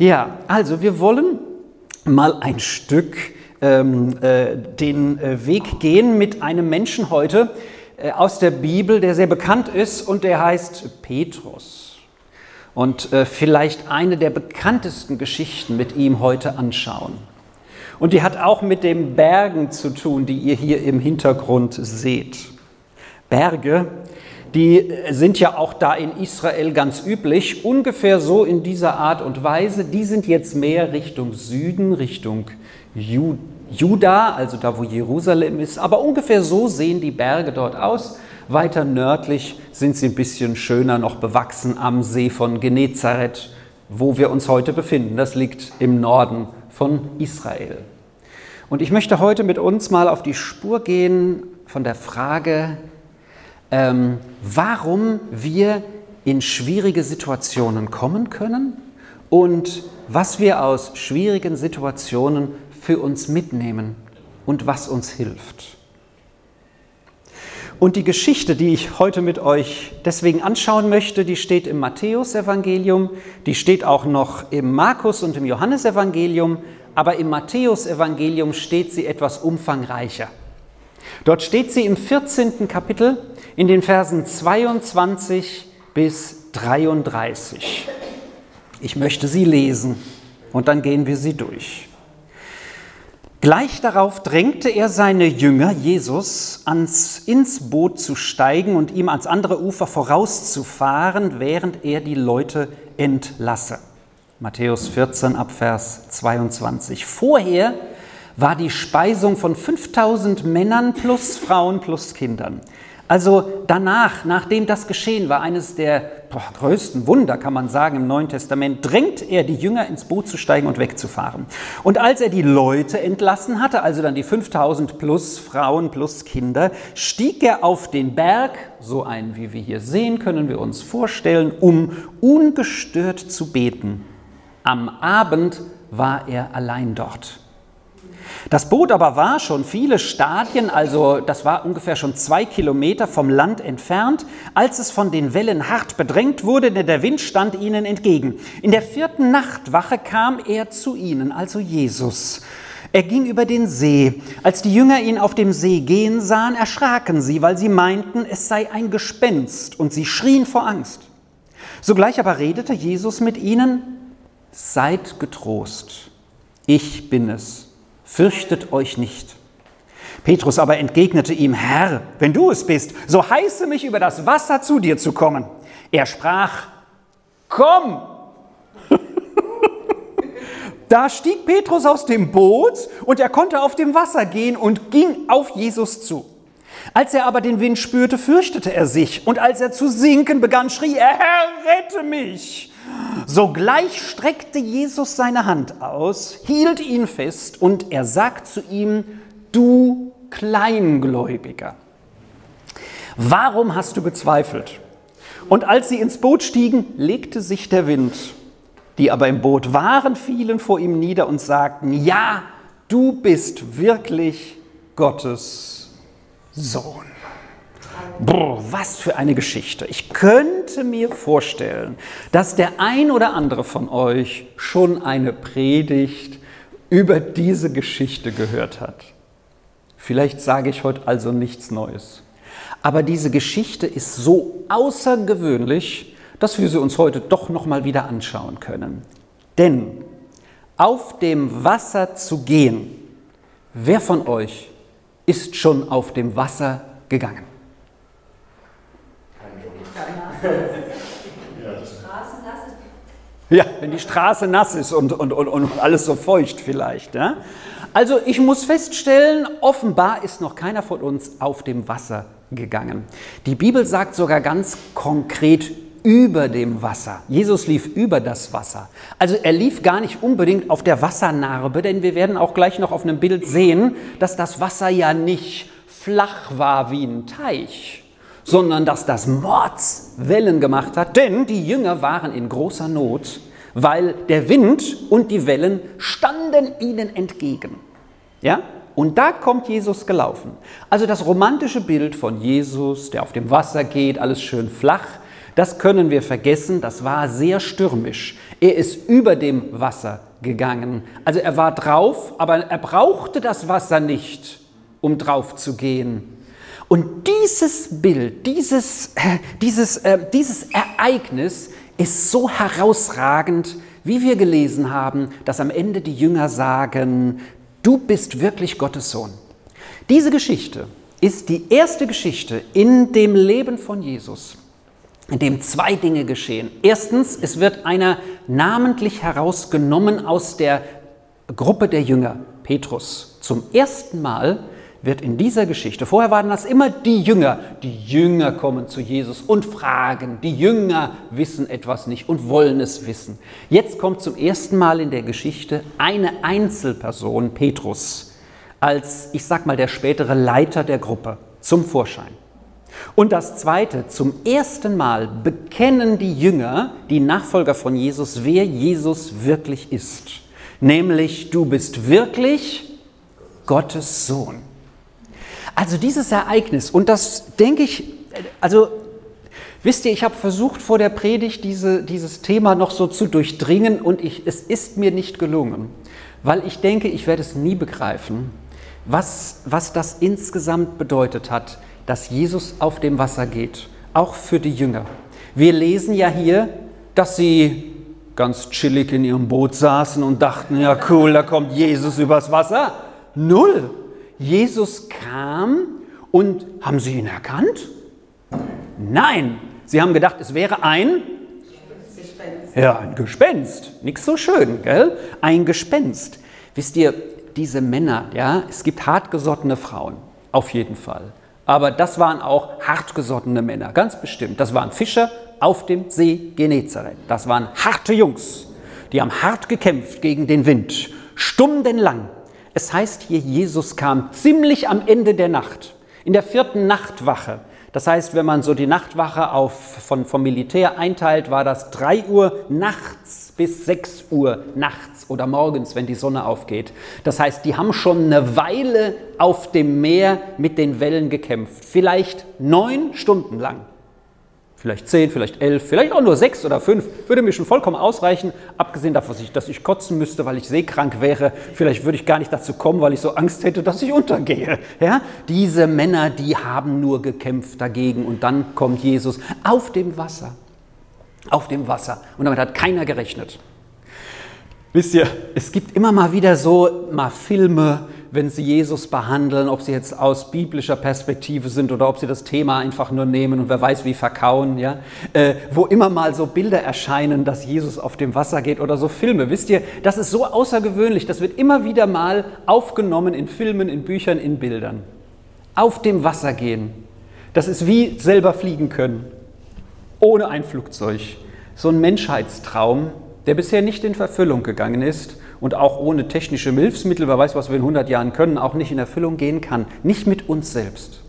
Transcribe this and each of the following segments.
Ja, also wir wollen mal ein Stück ähm, äh, den äh, Weg gehen mit einem Menschen heute äh, aus der Bibel, der sehr bekannt ist und der heißt Petrus. Und äh, vielleicht eine der bekanntesten Geschichten mit ihm heute anschauen. Und die hat auch mit den Bergen zu tun, die ihr hier im Hintergrund seht. Berge, die sind ja auch da in Israel ganz üblich, ungefähr so in dieser Art und Weise. Die sind jetzt mehr Richtung Süden, Richtung Juda, also da, wo Jerusalem ist. Aber ungefähr so sehen die Berge dort aus. Weiter nördlich sind sie ein bisschen schöner noch bewachsen am See von Genezareth, wo wir uns heute befinden. Das liegt im Norden von Israel. Und ich möchte heute mit uns mal auf die Spur gehen von der Frage, ähm, warum wir in schwierige Situationen kommen können und was wir aus schwierigen Situationen für uns mitnehmen und was uns hilft. Und die Geschichte, die ich heute mit euch deswegen anschauen möchte, die steht im Matthäusevangelium, die steht auch noch im Markus und im Johannesevangelium, aber im Matthäusevangelium steht sie etwas umfangreicher. Dort steht sie im 14. Kapitel in den Versen 22 bis 33. Ich möchte sie lesen und dann gehen wir sie durch. Gleich darauf drängte er seine Jünger, Jesus, ans, ins Boot zu steigen und ihm ans andere Ufer vorauszufahren, während er die Leute entlasse. Matthäus 14 Abvers 22. Vorher war die Speisung von 5000 Männern plus Frauen plus Kindern. Also danach, nachdem das geschehen war, eines der boah, größten Wunder, kann man sagen, im Neuen Testament, drängt er die Jünger ins Boot zu steigen und wegzufahren. Und als er die Leute entlassen hatte, also dann die 5000 plus Frauen plus Kinder, stieg er auf den Berg, so einen, wie wir hier sehen, können wir uns vorstellen, um ungestört zu beten. Am Abend war er allein dort. Das Boot aber war schon viele Stadien, also das war ungefähr schon zwei Kilometer vom Land entfernt, als es von den Wellen hart bedrängt wurde, denn der Wind stand ihnen entgegen. In der vierten Nachtwache kam er zu ihnen, also Jesus. Er ging über den See. Als die Jünger ihn auf dem See gehen sahen, erschraken sie, weil sie meinten, es sei ein Gespenst, und sie schrien vor Angst. Sogleich aber redete Jesus mit ihnen, Seid getrost, ich bin es fürchtet euch nicht. Petrus aber entgegnete ihm, Herr, wenn du es bist, so heiße mich über das Wasser zu dir zu kommen. Er sprach, komm. da stieg Petrus aus dem Boot und er konnte auf dem Wasser gehen und ging auf Jesus zu. Als er aber den Wind spürte, fürchtete er sich und als er zu sinken begann, schrie er, Herr, rette mich. Sogleich streckte Jesus seine Hand aus, hielt ihn fest und er sagt zu ihm, du Kleingläubiger, warum hast du gezweifelt? Und als sie ins Boot stiegen, legte sich der Wind. Die aber im Boot waren, fielen vor ihm nieder und sagten, ja, du bist wirklich Gottes Sohn. Boah, was für eine Geschichte. Ich könnte mir vorstellen, dass der ein oder andere von euch schon eine Predigt über diese Geschichte gehört hat. Vielleicht sage ich heute also nichts Neues. Aber diese Geschichte ist so außergewöhnlich, dass wir sie uns heute doch noch mal wieder anschauen können. Denn auf dem Wasser zu gehen, wer von euch ist schon auf dem Wasser gegangen? Ja, wenn die Straße nass ist und, und, und, und alles so feucht vielleicht. Ja? Also ich muss feststellen, offenbar ist noch keiner von uns auf dem Wasser gegangen. Die Bibel sagt sogar ganz konkret über dem Wasser. Jesus lief über das Wasser. Also er lief gar nicht unbedingt auf der Wassernarbe, denn wir werden auch gleich noch auf einem Bild sehen, dass das Wasser ja nicht flach war wie ein Teich, sondern dass das Mordswellen gemacht hat, denn die Jünger waren in großer Not, weil der Wind und die Wellen standen ihnen entgegen. Ja? Und da kommt Jesus gelaufen. Also das romantische Bild von Jesus, der auf dem Wasser geht, alles schön flach, Das können wir vergessen, das war sehr stürmisch. Er ist über dem Wasser gegangen. Also er war drauf, aber er brauchte das Wasser nicht, um drauf zu gehen. Und dieses Bild, dieses, äh, dieses, äh, dieses Ereignis ist so herausragend, wie wir gelesen haben, dass am Ende die Jünger sagen, du bist wirklich Gottes Sohn. Diese Geschichte ist die erste Geschichte in dem Leben von Jesus, in dem zwei Dinge geschehen. Erstens, es wird einer namentlich herausgenommen aus der Gruppe der Jünger, Petrus. Zum ersten Mal wird in dieser Geschichte, vorher waren das immer die Jünger, die Jünger kommen zu Jesus und fragen, die Jünger wissen etwas nicht und wollen es wissen. Jetzt kommt zum ersten Mal in der Geschichte eine Einzelperson, Petrus, als, ich sag mal, der spätere Leiter der Gruppe zum Vorschein. Und das Zweite, zum ersten Mal bekennen die Jünger, die Nachfolger von Jesus, wer Jesus wirklich ist. Nämlich, du bist wirklich Gottes Sohn. Also dieses Ereignis, und das denke ich, also wisst ihr, ich habe versucht vor der Predigt diese, dieses Thema noch so zu durchdringen und ich, es ist mir nicht gelungen, weil ich denke, ich werde es nie begreifen, was, was das insgesamt bedeutet hat, dass Jesus auf dem Wasser geht, auch für die Jünger. Wir lesen ja hier, dass sie ganz chillig in ihrem Boot saßen und dachten, ja cool, da kommt Jesus übers Wasser. Null. Jesus kam und haben sie ihn erkannt? Nein, sie haben gedacht, es wäre ein Gespenst. Ja, ein Gespenst. Nichts so schön, gell? Ein Gespenst. Wisst ihr, diese Männer, ja, es gibt hartgesottene Frauen, auf jeden Fall. Aber das waren auch hartgesottene Männer, ganz bestimmt. Das waren Fischer auf dem See Genezareth. Das waren harte Jungs. Die haben hart gekämpft gegen den Wind, stundenlang. Es heißt hier, Jesus kam ziemlich am Ende der Nacht, in der vierten Nachtwache. Das heißt, wenn man so die Nachtwache auf, von, vom Militär einteilt, war das 3 Uhr nachts bis 6 Uhr nachts oder morgens, wenn die Sonne aufgeht. Das heißt, die haben schon eine Weile auf dem Meer mit den Wellen gekämpft, vielleicht neun Stunden lang. Vielleicht zehn, vielleicht elf, vielleicht auch nur sechs oder fünf, würde mir schon vollkommen ausreichen. Abgesehen davon, dass ich kotzen müsste, weil ich seekrank wäre. Vielleicht würde ich gar nicht dazu kommen, weil ich so Angst hätte, dass ich untergehe. Ja? Diese Männer, die haben nur gekämpft dagegen. Und dann kommt Jesus auf dem Wasser. Auf dem Wasser. Und damit hat keiner gerechnet. Wisst ihr, es gibt immer mal wieder so mal Filme, wenn sie Jesus behandeln, ob sie jetzt aus biblischer Perspektive sind oder ob sie das Thema einfach nur nehmen und wer weiß wie verkauen, ja, äh, wo immer mal so Bilder erscheinen, dass Jesus auf dem Wasser geht oder so Filme. Wisst ihr, das ist so außergewöhnlich, das wird immer wieder mal aufgenommen in Filmen, in Büchern, in Bildern. Auf dem Wasser gehen, das ist wie selber fliegen können, ohne ein Flugzeug. So ein Menschheitstraum, der bisher nicht in Verfüllung gegangen ist und auch ohne technische Hilfsmittel, wer weiß, was wir in 100 Jahren können, auch nicht in Erfüllung gehen kann. Nicht mit uns selbst.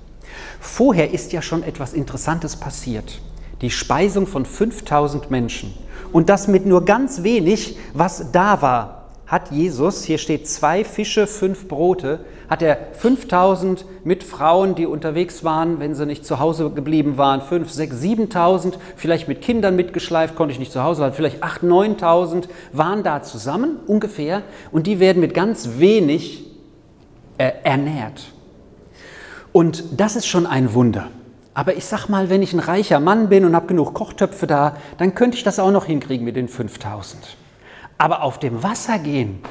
Vorher ist ja schon etwas Interessantes passiert. Die Speisung von 5000 Menschen. Und das mit nur ganz wenig, was da war hat Jesus, hier steht zwei Fische, fünf Brote, hat er 5000 mit Frauen, die unterwegs waren, wenn sie nicht zu Hause geblieben waren, 5, 6, 7000, vielleicht mit Kindern mitgeschleift, konnte ich nicht zu Hause sein, vielleicht 8, 9000 waren da zusammen ungefähr und die werden mit ganz wenig äh, ernährt. Und das ist schon ein Wunder. Aber ich sag mal, wenn ich ein reicher Mann bin und habe genug Kochtöpfe da, dann könnte ich das auch noch hinkriegen mit den 5000. Aber auf dem Wasser gehen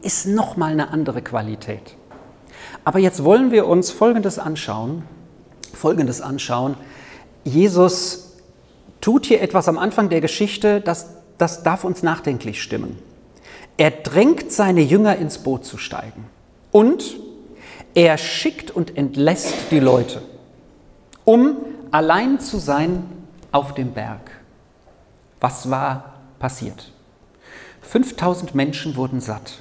ist nochmal eine andere Qualität. Aber jetzt wollen wir uns Folgendes anschauen. Folgendes anschauen. Jesus tut hier etwas am Anfang der Geschichte, das, das darf uns nachdenklich stimmen. Er drängt seine Jünger ins Boot zu steigen und er schickt und entlässt die Leute, um allein zu sein auf dem Berg. Was war passiert? 5000 Menschen wurden satt.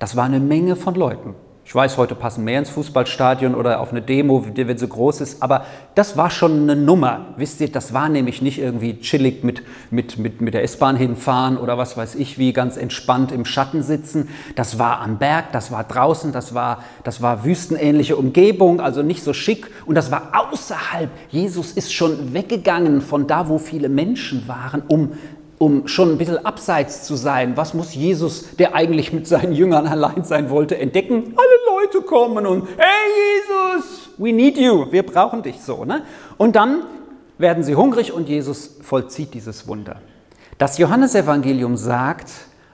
Das war eine Menge von Leuten. Ich weiß, heute passen mehr ins Fußballstadion oder auf eine Demo, wenn sie groß ist, aber das war schon eine Nummer. Wisst ihr, das war nämlich nicht irgendwie chillig mit, mit, mit, mit der S-Bahn hinfahren oder was weiß ich wie, ganz entspannt im Schatten sitzen. Das war am Berg, das war draußen, das war, das war wüstenähnliche Umgebung, also nicht so schick und das war außerhalb. Jesus ist schon weggegangen von da, wo viele Menschen waren, um um schon ein bisschen abseits zu sein. Was muss Jesus, der eigentlich mit seinen Jüngern allein sein wollte, entdecken? Alle Leute kommen und, hey Jesus, we need you, wir brauchen dich so. Ne? Und dann werden sie hungrig und Jesus vollzieht dieses Wunder. Das Johannesevangelium sagt,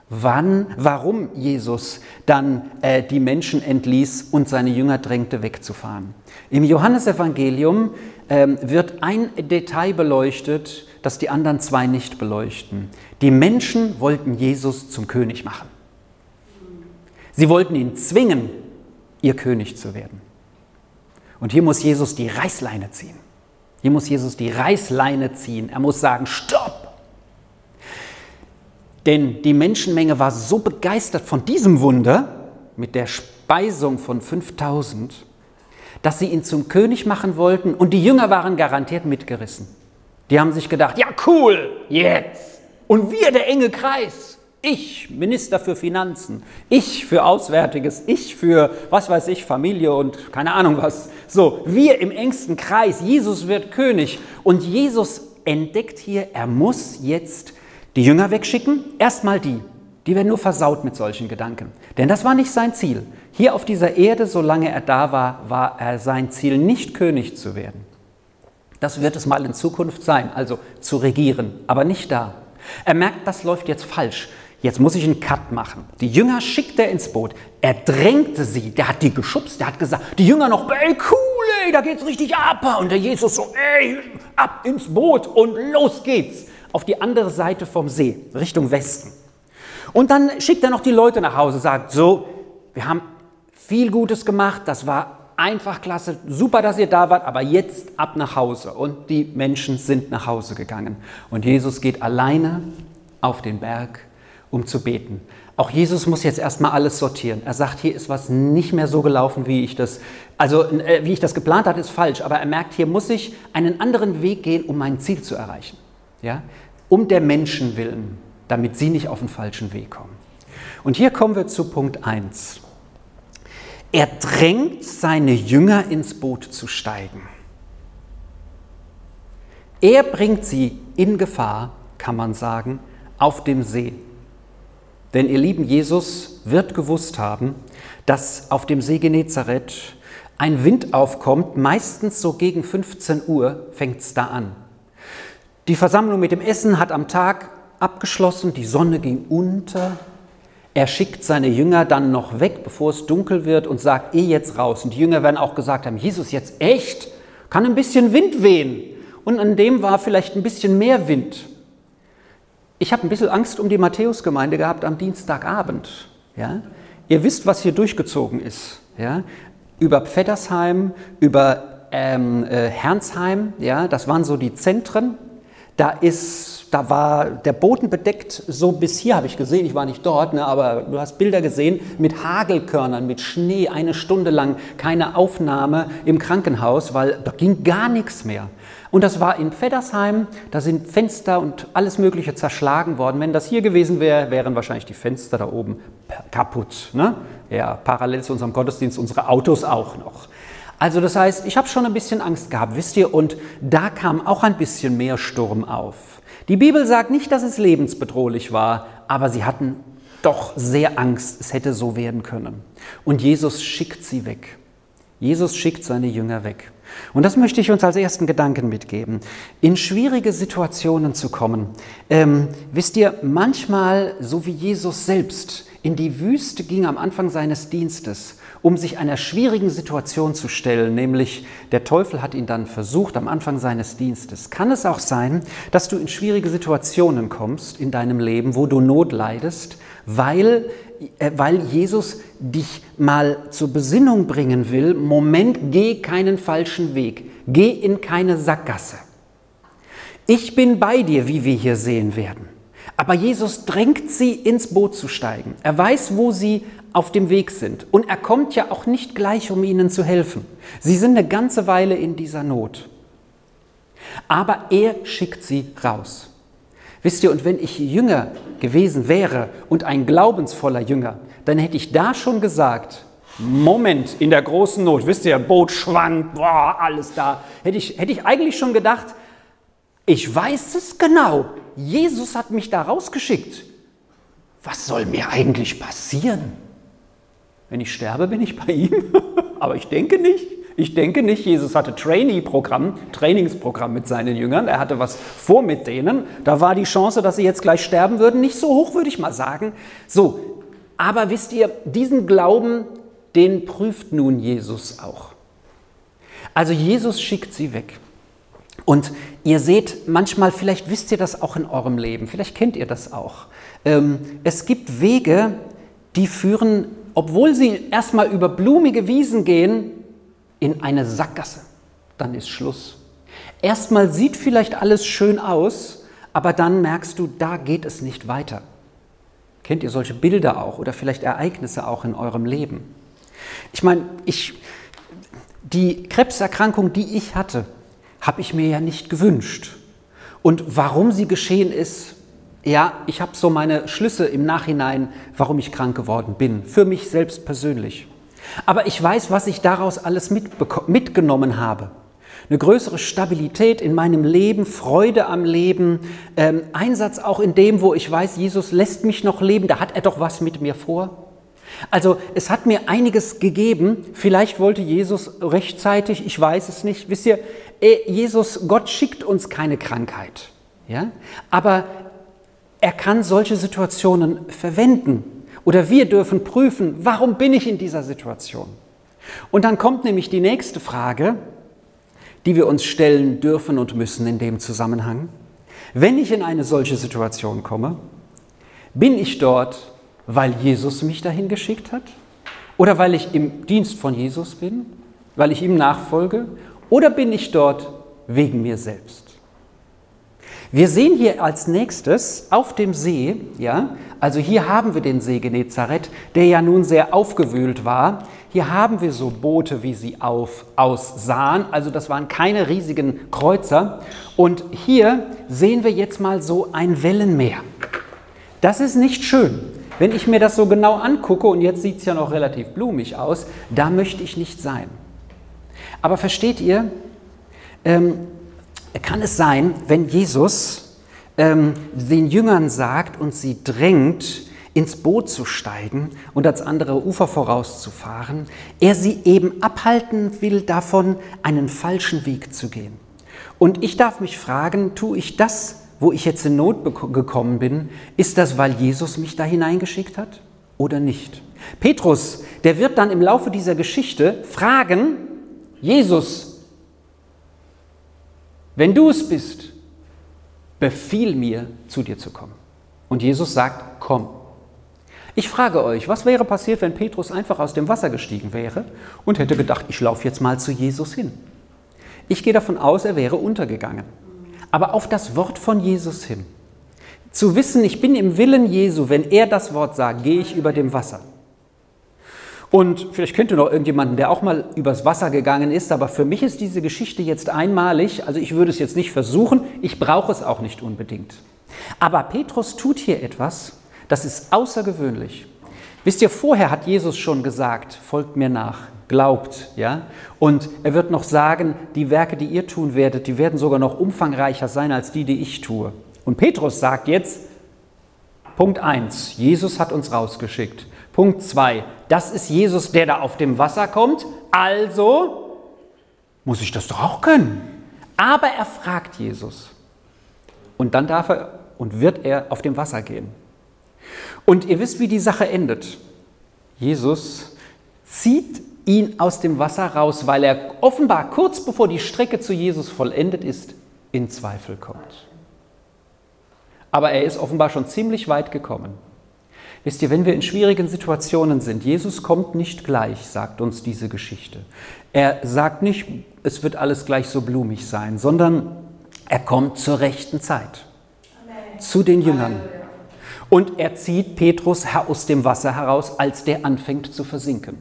wann, warum Jesus dann äh, die Menschen entließ und seine Jünger drängte, wegzufahren. Im Johannesevangelium wird ein Detail beleuchtet, das die anderen zwei nicht beleuchten. Die Menschen wollten Jesus zum König machen. Sie wollten ihn zwingen, ihr König zu werden. Und hier muss Jesus die Reißleine ziehen. Hier muss Jesus die Reißleine ziehen. Er muss sagen, stopp! Denn die Menschenmenge war so begeistert von diesem Wunder mit der Speisung von 5000, dass sie ihn zum König machen wollten und die Jünger waren garantiert mitgerissen. Die haben sich gedacht, ja cool, jetzt. Und wir, der enge Kreis. Ich, Minister für Finanzen, ich für Auswärtiges, ich für, was weiß ich, Familie und keine Ahnung was. So, wir im engsten Kreis, Jesus wird König. Und Jesus entdeckt hier, er muss jetzt die Jünger wegschicken. Erstmal die, die werden nur versaut mit solchen Gedanken. Denn das war nicht sein Ziel. Hier auf dieser Erde, solange er da war, war er sein Ziel, nicht König zu werden. Das wird es mal in Zukunft sein, also zu regieren, aber nicht da. Er merkt, das läuft jetzt falsch. Jetzt muss ich einen Cut machen. Die Jünger schickt er ins Boot. Er drängte sie. Der hat die geschubst. Der hat gesagt, die Jünger noch, ey, cool, ey, da geht's richtig ab. Und der Jesus so, ey, ab ins Boot und los geht's. Auf die andere Seite vom See, Richtung Westen. Und dann schickt er noch die Leute nach Hause, sagt so, wir haben viel Gutes gemacht, das war einfach klasse, super, dass ihr da wart, aber jetzt ab nach Hause. Und die Menschen sind nach Hause gegangen. Und Jesus geht alleine auf den Berg, um zu beten. Auch Jesus muss jetzt erstmal alles sortieren. Er sagt, hier ist was nicht mehr so gelaufen, wie ich das, also äh, wie ich das geplant hatte, ist falsch. Aber er merkt, hier muss ich einen anderen Weg gehen, um mein Ziel zu erreichen. Ja? Um der Menschen willen, damit sie nicht auf den falschen Weg kommen. Und hier kommen wir zu Punkt 1. Er drängt seine Jünger ins Boot zu steigen. Er bringt sie in Gefahr, kann man sagen, auf dem See. Denn ihr lieben Jesus wird gewusst haben, dass auf dem See Genezareth ein Wind aufkommt, meistens so gegen 15 Uhr fängt es da an. Die Versammlung mit dem Essen hat am Tag abgeschlossen, die Sonne ging unter, er schickt seine Jünger dann noch weg, bevor es dunkel wird und sagt, eh jetzt raus. Und die Jünger werden auch gesagt haben, Jesus, jetzt echt? Kann ein bisschen Wind wehen. Und an dem war vielleicht ein bisschen mehr Wind. Ich habe ein bisschen Angst um die Matthäusgemeinde gehabt am Dienstagabend. Ja? Ihr wisst, was hier durchgezogen ist. Ja? Über Pfeddersheim, über ähm, äh, Hernsheim, ja? das waren so die Zentren. Da ist da war der Boden bedeckt, so bis hier habe ich gesehen, ich war nicht dort, ne, aber du hast Bilder gesehen mit Hagelkörnern, mit Schnee, eine Stunde lang keine Aufnahme im Krankenhaus, weil da ging gar nichts mehr. Und das war in Feddersheim, da sind Fenster und alles Mögliche zerschlagen worden. Wenn das hier gewesen wäre, wären wahrscheinlich die Fenster da oben kaputt. Ne? Ja, parallel zu unserem Gottesdienst unsere Autos auch noch. Also das heißt, ich habe schon ein bisschen Angst gehabt, wisst ihr, und da kam auch ein bisschen mehr Sturm auf. Die Bibel sagt nicht, dass es lebensbedrohlich war, aber sie hatten doch sehr Angst, es hätte so werden können. Und Jesus schickt sie weg. Jesus schickt seine Jünger weg. Und das möchte ich uns als ersten Gedanken mitgeben. In schwierige Situationen zu kommen. Ähm, wisst ihr, manchmal, so wie Jesus selbst in die Wüste ging am Anfang seines Dienstes, um sich einer schwierigen Situation zu stellen, nämlich der Teufel hat ihn dann versucht am Anfang seines Dienstes. Kann es auch sein, dass du in schwierige Situationen kommst in deinem Leben, wo du Not leidest, weil, äh, weil Jesus dich mal zur Besinnung bringen will, Moment, geh keinen falschen Weg, geh in keine Sackgasse. Ich bin bei dir, wie wir hier sehen werden. Aber Jesus drängt sie, ins Boot zu steigen. Er weiß, wo sie auf dem Weg sind. Und er kommt ja auch nicht gleich, um ihnen zu helfen. Sie sind eine ganze Weile in dieser Not. Aber er schickt sie raus. Wisst ihr, und wenn ich Jünger gewesen wäre und ein glaubensvoller Jünger, dann hätte ich da schon gesagt, Moment, in der großen Not, wisst ihr, Boot schwankt, boah, alles da, hätte ich, hätte ich eigentlich schon gedacht, ich weiß es genau, Jesus hat mich da rausgeschickt. Was soll mir eigentlich passieren? Wenn ich sterbe, bin ich bei ihm. Aber ich denke nicht. Ich denke nicht, Jesus hatte Trainee-Programm, Trainingsprogramm mit seinen Jüngern. Er hatte was vor mit denen. Da war die Chance, dass sie jetzt gleich sterben würden, nicht so hoch, würde ich mal sagen. So, aber wisst ihr, diesen Glauben, den prüft nun Jesus auch. Also Jesus schickt sie weg. Und ihr seht manchmal, vielleicht wisst ihr das auch in eurem Leben, vielleicht kennt ihr das auch. Ähm, es gibt Wege, die führen obwohl sie erstmal über blumige Wiesen gehen, in eine Sackgasse. Dann ist Schluss. Erstmal sieht vielleicht alles schön aus, aber dann merkst du, da geht es nicht weiter. Kennt ihr solche Bilder auch oder vielleicht Ereignisse auch in eurem Leben? Ich meine, ich, die Krebserkrankung, die ich hatte, habe ich mir ja nicht gewünscht. Und warum sie geschehen ist, ja, ich habe so meine Schlüsse im Nachhinein, warum ich krank geworden bin, für mich selbst persönlich. Aber ich weiß, was ich daraus alles mitgenommen habe. Eine größere Stabilität in meinem Leben, Freude am Leben, ähm, Einsatz auch in dem, wo ich weiß, Jesus lässt mich noch leben, da hat er doch was mit mir vor. Also es hat mir einiges gegeben. Vielleicht wollte Jesus rechtzeitig, ich weiß es nicht. Wisst ihr, äh, Jesus, Gott schickt uns keine Krankheit. Ja? Aber er kann solche Situationen verwenden. Oder wir dürfen prüfen, warum bin ich in dieser Situation? Und dann kommt nämlich die nächste Frage, die wir uns stellen dürfen und müssen in dem Zusammenhang. Wenn ich in eine solche Situation komme, bin ich dort, weil Jesus mich dahin geschickt hat? Oder weil ich im Dienst von Jesus bin? Weil ich ihm nachfolge? Oder bin ich dort wegen mir selbst? Wir sehen hier als nächstes auf dem See, ja, also hier haben wir den See Genezareth, der ja nun sehr aufgewühlt war. Hier haben wir so Boote, wie sie auf, aussahen, also das waren keine riesigen Kreuzer. Und hier sehen wir jetzt mal so ein Wellenmeer. Das ist nicht schön. Wenn ich mir das so genau angucke, und jetzt sieht es ja noch relativ blumig aus, da möchte ich nicht sein. Aber versteht ihr, ähm, kann es sein, wenn Jesus ähm, den Jüngern sagt und sie drängt, ins Boot zu steigen und ans andere Ufer vorauszufahren, er sie eben abhalten will davon, einen falschen Weg zu gehen. Und ich darf mich fragen, tue ich das, wo ich jetzt in Not gekommen bin, ist das, weil Jesus mich da hineingeschickt hat oder nicht? Petrus, der wird dann im Laufe dieser Geschichte fragen, Jesus, wenn du es bist, befiehl mir, zu dir zu kommen. Und Jesus sagt, komm. Ich frage euch, was wäre passiert, wenn Petrus einfach aus dem Wasser gestiegen wäre und hätte gedacht, ich laufe jetzt mal zu Jesus hin? Ich gehe davon aus, er wäre untergegangen. Aber auf das Wort von Jesus hin. Zu wissen, ich bin im Willen Jesu, wenn er das Wort sagt, gehe ich über dem Wasser. Und vielleicht kennt ihr noch irgendjemanden, der auch mal übers Wasser gegangen ist, aber für mich ist diese Geschichte jetzt einmalig. Also ich würde es jetzt nicht versuchen, ich brauche es auch nicht unbedingt. Aber Petrus tut hier etwas, das ist außergewöhnlich. Wisst ihr, vorher hat Jesus schon gesagt, folgt mir nach, glaubt, ja? Und er wird noch sagen, die Werke, die ihr tun werdet, die werden sogar noch umfangreicher sein als die, die ich tue. Und Petrus sagt jetzt, Punkt 1, Jesus hat uns rausgeschickt. Punkt 2. Das ist Jesus, der da auf dem Wasser kommt. Also muss ich das doch auch können. Aber er fragt Jesus. Und dann darf er und wird er auf dem Wasser gehen. Und ihr wisst, wie die Sache endet. Jesus zieht ihn aus dem Wasser raus, weil er offenbar kurz bevor die Strecke zu Jesus vollendet ist, in Zweifel kommt. Aber er ist offenbar schon ziemlich weit gekommen. Wisst ihr, wenn wir in schwierigen Situationen sind, Jesus kommt nicht gleich, sagt uns diese Geschichte. Er sagt nicht, es wird alles gleich so blumig sein, sondern er kommt zur rechten Zeit. Amen. Zu den Jüngern. Und er zieht Petrus aus dem Wasser heraus, als der anfängt zu versinken.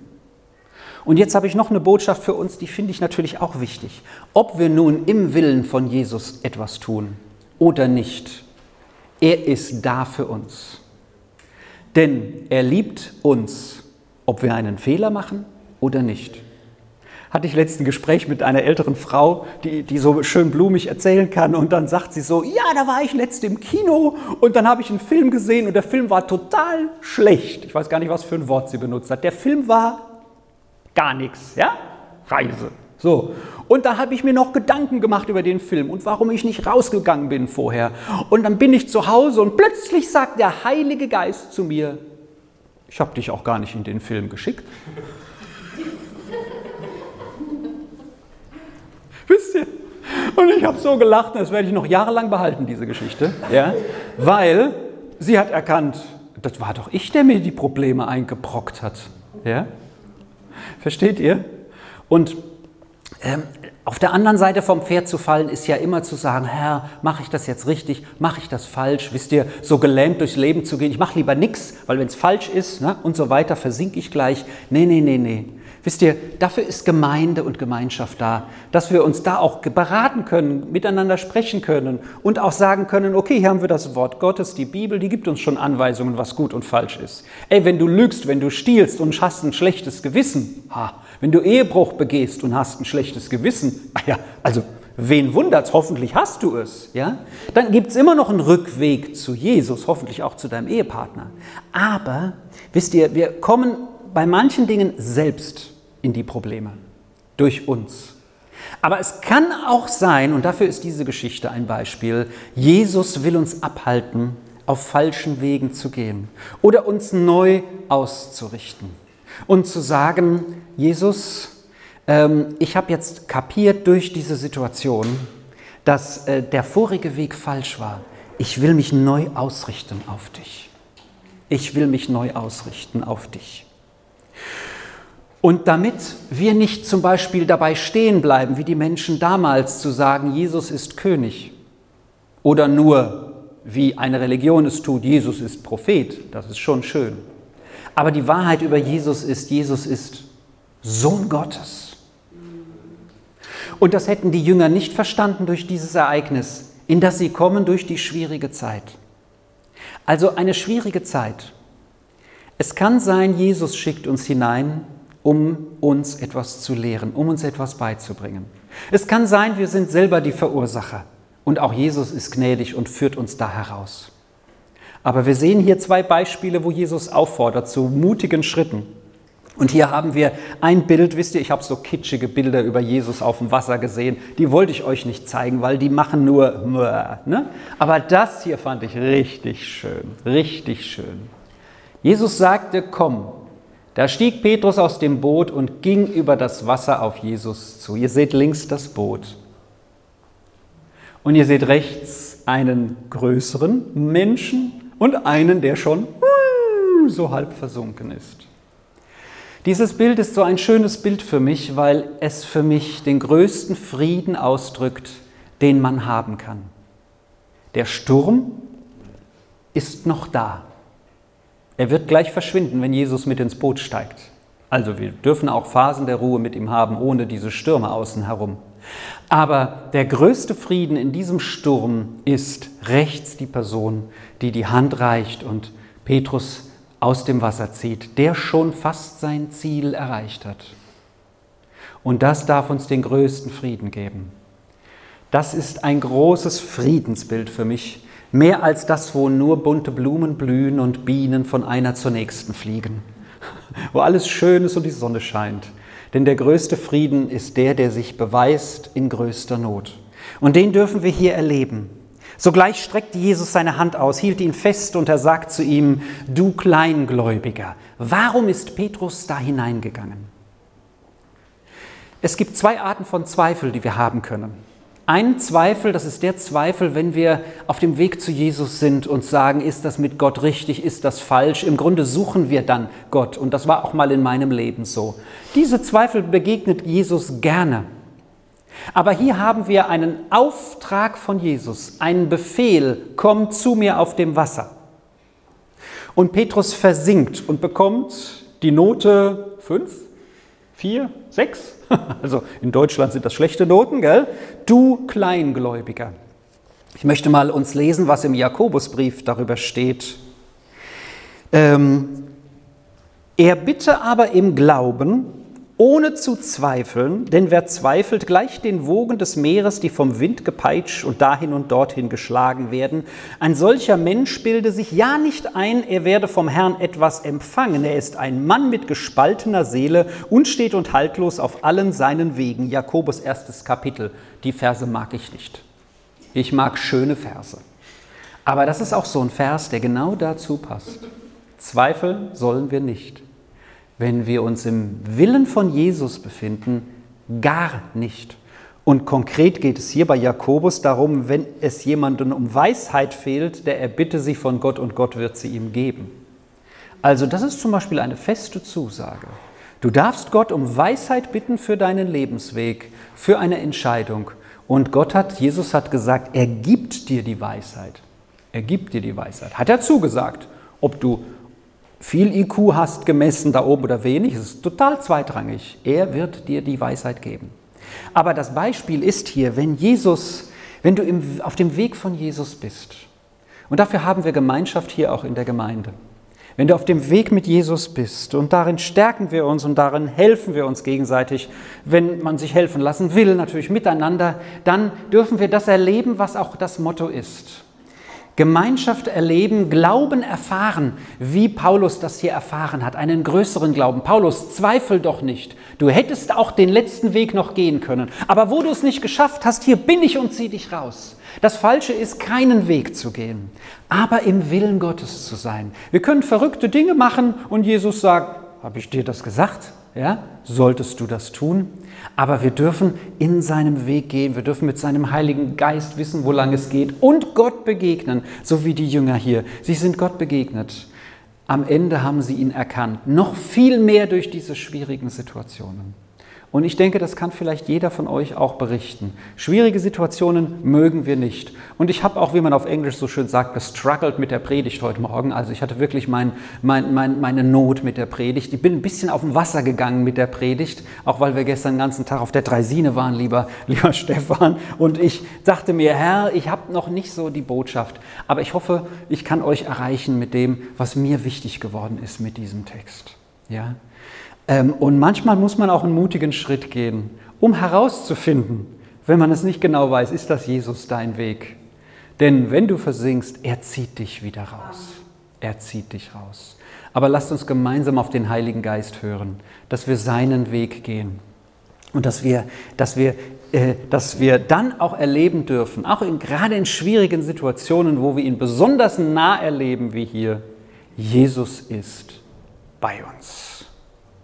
Und jetzt habe ich noch eine Botschaft für uns, die finde ich natürlich auch wichtig. Ob wir nun im Willen von Jesus etwas tun oder nicht, er ist da für uns. Denn er liebt uns, ob wir einen Fehler machen oder nicht hatte ich letztens ein Gespräch mit einer älteren Frau, die, die so schön blumig erzählen kann. Und dann sagt sie so, ja, da war ich letzt im Kino und dann habe ich einen Film gesehen und der Film war total schlecht. Ich weiß gar nicht, was für ein Wort sie benutzt hat. Der Film war gar nichts, ja? Reise. So. Und da habe ich mir noch Gedanken gemacht über den Film und warum ich nicht rausgegangen bin vorher. Und dann bin ich zu Hause und plötzlich sagt der Heilige Geist zu mir, ich habe dich auch gar nicht in den Film geschickt. Wisst ihr? Und ich habe so gelacht, das werde ich noch jahrelang behalten, diese Geschichte. Ja? Weil sie hat erkannt, das war doch ich, der mir die Probleme eingebrockt hat. Ja? Versteht ihr? Und ähm, auf der anderen Seite vom Pferd zu fallen, ist ja immer zu sagen, Herr, mache ich das jetzt richtig, mache ich das falsch? Wisst ihr, so gelähmt durchs Leben zu gehen, ich mache lieber nichts, weil wenn es falsch ist ne, und so weiter, versinke ich gleich. Nee, nee, nee, nee. Wisst ihr, dafür ist Gemeinde und Gemeinschaft da, dass wir uns da auch beraten können, miteinander sprechen können und auch sagen können, okay, hier haben wir das Wort Gottes, die Bibel, die gibt uns schon Anweisungen, was gut und falsch ist. Ey, wenn du lügst, wenn du stiehlst und hast ein schlechtes Gewissen, ha, wenn du Ehebruch begehst und hast ein schlechtes Gewissen, ah ja, also wen wundert's, hoffentlich hast du es, ja? Dann gibt's immer noch einen Rückweg zu Jesus, hoffentlich auch zu deinem Ehepartner. Aber, wisst ihr, wir kommen bei manchen Dingen selbst in die Probleme. Durch uns. Aber es kann auch sein, und dafür ist diese Geschichte ein Beispiel, Jesus will uns abhalten, auf falschen Wegen zu gehen oder uns neu auszurichten und zu sagen, Jesus, ähm, ich habe jetzt kapiert durch diese Situation, dass äh, der vorige Weg falsch war. Ich will mich neu ausrichten auf dich. Ich will mich neu ausrichten auf dich. Und damit wir nicht zum Beispiel dabei stehen bleiben, wie die Menschen damals zu sagen, Jesus ist König, oder nur, wie eine Religion es tut, Jesus ist Prophet, das ist schon schön. Aber die Wahrheit über Jesus ist, Jesus ist Sohn Gottes. Und das hätten die Jünger nicht verstanden durch dieses Ereignis, in das sie kommen durch die schwierige Zeit. Also eine schwierige Zeit. Es kann sein, Jesus schickt uns hinein um uns etwas zu lehren, um uns etwas beizubringen. Es kann sein, wir sind selber die Verursacher und auch Jesus ist gnädig und führt uns da heraus. Aber wir sehen hier zwei Beispiele, wo Jesus auffordert zu mutigen Schritten. Und hier haben wir ein Bild, wisst ihr, ich habe so kitschige Bilder über Jesus auf dem Wasser gesehen, die wollte ich euch nicht zeigen, weil die machen nur, ne? aber das hier fand ich richtig schön, richtig schön. Jesus sagte, komm, da stieg Petrus aus dem Boot und ging über das Wasser auf Jesus zu. Ihr seht links das Boot. Und ihr seht rechts einen größeren Menschen und einen, der schon so halb versunken ist. Dieses Bild ist so ein schönes Bild für mich, weil es für mich den größten Frieden ausdrückt, den man haben kann. Der Sturm ist noch da. Er wird gleich verschwinden, wenn Jesus mit ins Boot steigt. Also wir dürfen auch Phasen der Ruhe mit ihm haben, ohne diese Stürme außen herum. Aber der größte Frieden in diesem Sturm ist rechts die Person, die die Hand reicht und Petrus aus dem Wasser zieht, der schon fast sein Ziel erreicht hat. Und das darf uns den größten Frieden geben. Das ist ein großes Friedensbild für mich, Mehr als das, wo nur bunte Blumen blühen und Bienen von einer zur nächsten fliegen. Wo alles schön ist und die Sonne scheint. Denn der größte Frieden ist der, der sich beweist in größter Not. Und den dürfen wir hier erleben. Sogleich streckte Jesus seine Hand aus, hielt ihn fest und er sagt zu ihm, du Kleingläubiger, warum ist Petrus da hineingegangen? Es gibt zwei Arten von Zweifel, die wir haben können. Ein Zweifel, das ist der Zweifel, wenn wir auf dem Weg zu Jesus sind und sagen, ist das mit Gott richtig, ist das falsch? Im Grunde suchen wir dann Gott und das war auch mal in meinem Leben so. Diese Zweifel begegnet Jesus gerne. Aber hier haben wir einen Auftrag von Jesus, einen Befehl, komm zu mir auf dem Wasser. Und Petrus versinkt und bekommt die Note 5, 4, 6. Also in Deutschland sind das schlechte Noten, gell? Du Kleingläubiger. Ich möchte mal uns lesen, was im Jakobusbrief darüber steht. Ähm, er bitte aber im Glauben, ohne zu zweifeln, denn wer zweifelt, gleicht den Wogen des Meeres, die vom Wind gepeitscht und dahin und dorthin geschlagen werden. Ein solcher Mensch bilde sich ja nicht ein, er werde vom Herrn etwas empfangen. Er ist ein Mann mit gespaltener Seele, unstet und haltlos auf allen seinen Wegen. Jakobus erstes Kapitel. Die Verse mag ich nicht. Ich mag schöne Verse. Aber das ist auch so ein Vers, der genau dazu passt. Zweifeln sollen wir nicht wenn wir uns im Willen von Jesus befinden, gar nicht. Und konkret geht es hier bei Jakobus darum, wenn es jemandem um Weisheit fehlt, der erbitte sie von Gott und Gott wird sie ihm geben. Also das ist zum Beispiel eine feste Zusage. Du darfst Gott um Weisheit bitten für deinen Lebensweg, für eine Entscheidung. Und Gott hat, Jesus hat gesagt, er gibt dir die Weisheit. Er gibt dir die Weisheit. Hat er zugesagt. Ob du viel IQ hast gemessen da oben oder wenig, ist total zweitrangig. Er wird dir die Weisheit geben. Aber das Beispiel ist hier, wenn Jesus, wenn du im, auf dem Weg von Jesus bist, und dafür haben wir Gemeinschaft hier auch in der Gemeinde. Wenn du auf dem Weg mit Jesus bist und darin stärken wir uns und darin helfen wir uns gegenseitig, wenn man sich helfen lassen will, natürlich miteinander, dann dürfen wir das erleben, was auch das Motto ist. Gemeinschaft erleben, Glauben erfahren, wie Paulus das hier erfahren hat, einen größeren Glauben. Paulus, zweifel doch nicht. Du hättest auch den letzten Weg noch gehen können. Aber wo du es nicht geschafft hast, hier bin ich und zieh dich raus. Das Falsche ist, keinen Weg zu gehen, aber im Willen Gottes zu sein. Wir können verrückte Dinge machen und Jesus sagt, habe ich dir das gesagt? Ja? Solltest du das tun? Aber wir dürfen in seinem Weg gehen, wir dürfen mit seinem Heiligen Geist wissen, wo lang es geht und Gott begegnen, so wie die Jünger hier. Sie sind Gott begegnet. Am Ende haben sie ihn erkannt, noch viel mehr durch diese schwierigen Situationen. Und ich denke, das kann vielleicht jeder von euch auch berichten. Schwierige Situationen mögen wir nicht. Und ich habe auch, wie man auf Englisch so schön sagt, gestruggelt mit der Predigt heute Morgen. Also ich hatte wirklich mein, mein, mein, meine Not mit der Predigt. Ich bin ein bisschen auf dem Wasser gegangen mit der Predigt, auch weil wir gestern den ganzen Tag auf der Dreisine waren, lieber, lieber Stefan. Und ich dachte mir, Herr, ich habe noch nicht so die Botschaft. Aber ich hoffe, ich kann euch erreichen mit dem, was mir wichtig geworden ist mit diesem Text. Ja? Ähm, und manchmal muss man auch einen mutigen Schritt gehen, um herauszufinden, wenn man es nicht genau weiß, ist das Jesus dein Weg? Denn wenn du versinkst, er zieht dich wieder raus. Er zieht dich raus. Aber lasst uns gemeinsam auf den Heiligen Geist hören, dass wir seinen Weg gehen und dass wir, dass wir, äh, dass wir dann auch erleben dürfen, auch in, gerade in schwierigen Situationen, wo wir ihn besonders nah erleben wie hier, Jesus ist bei uns.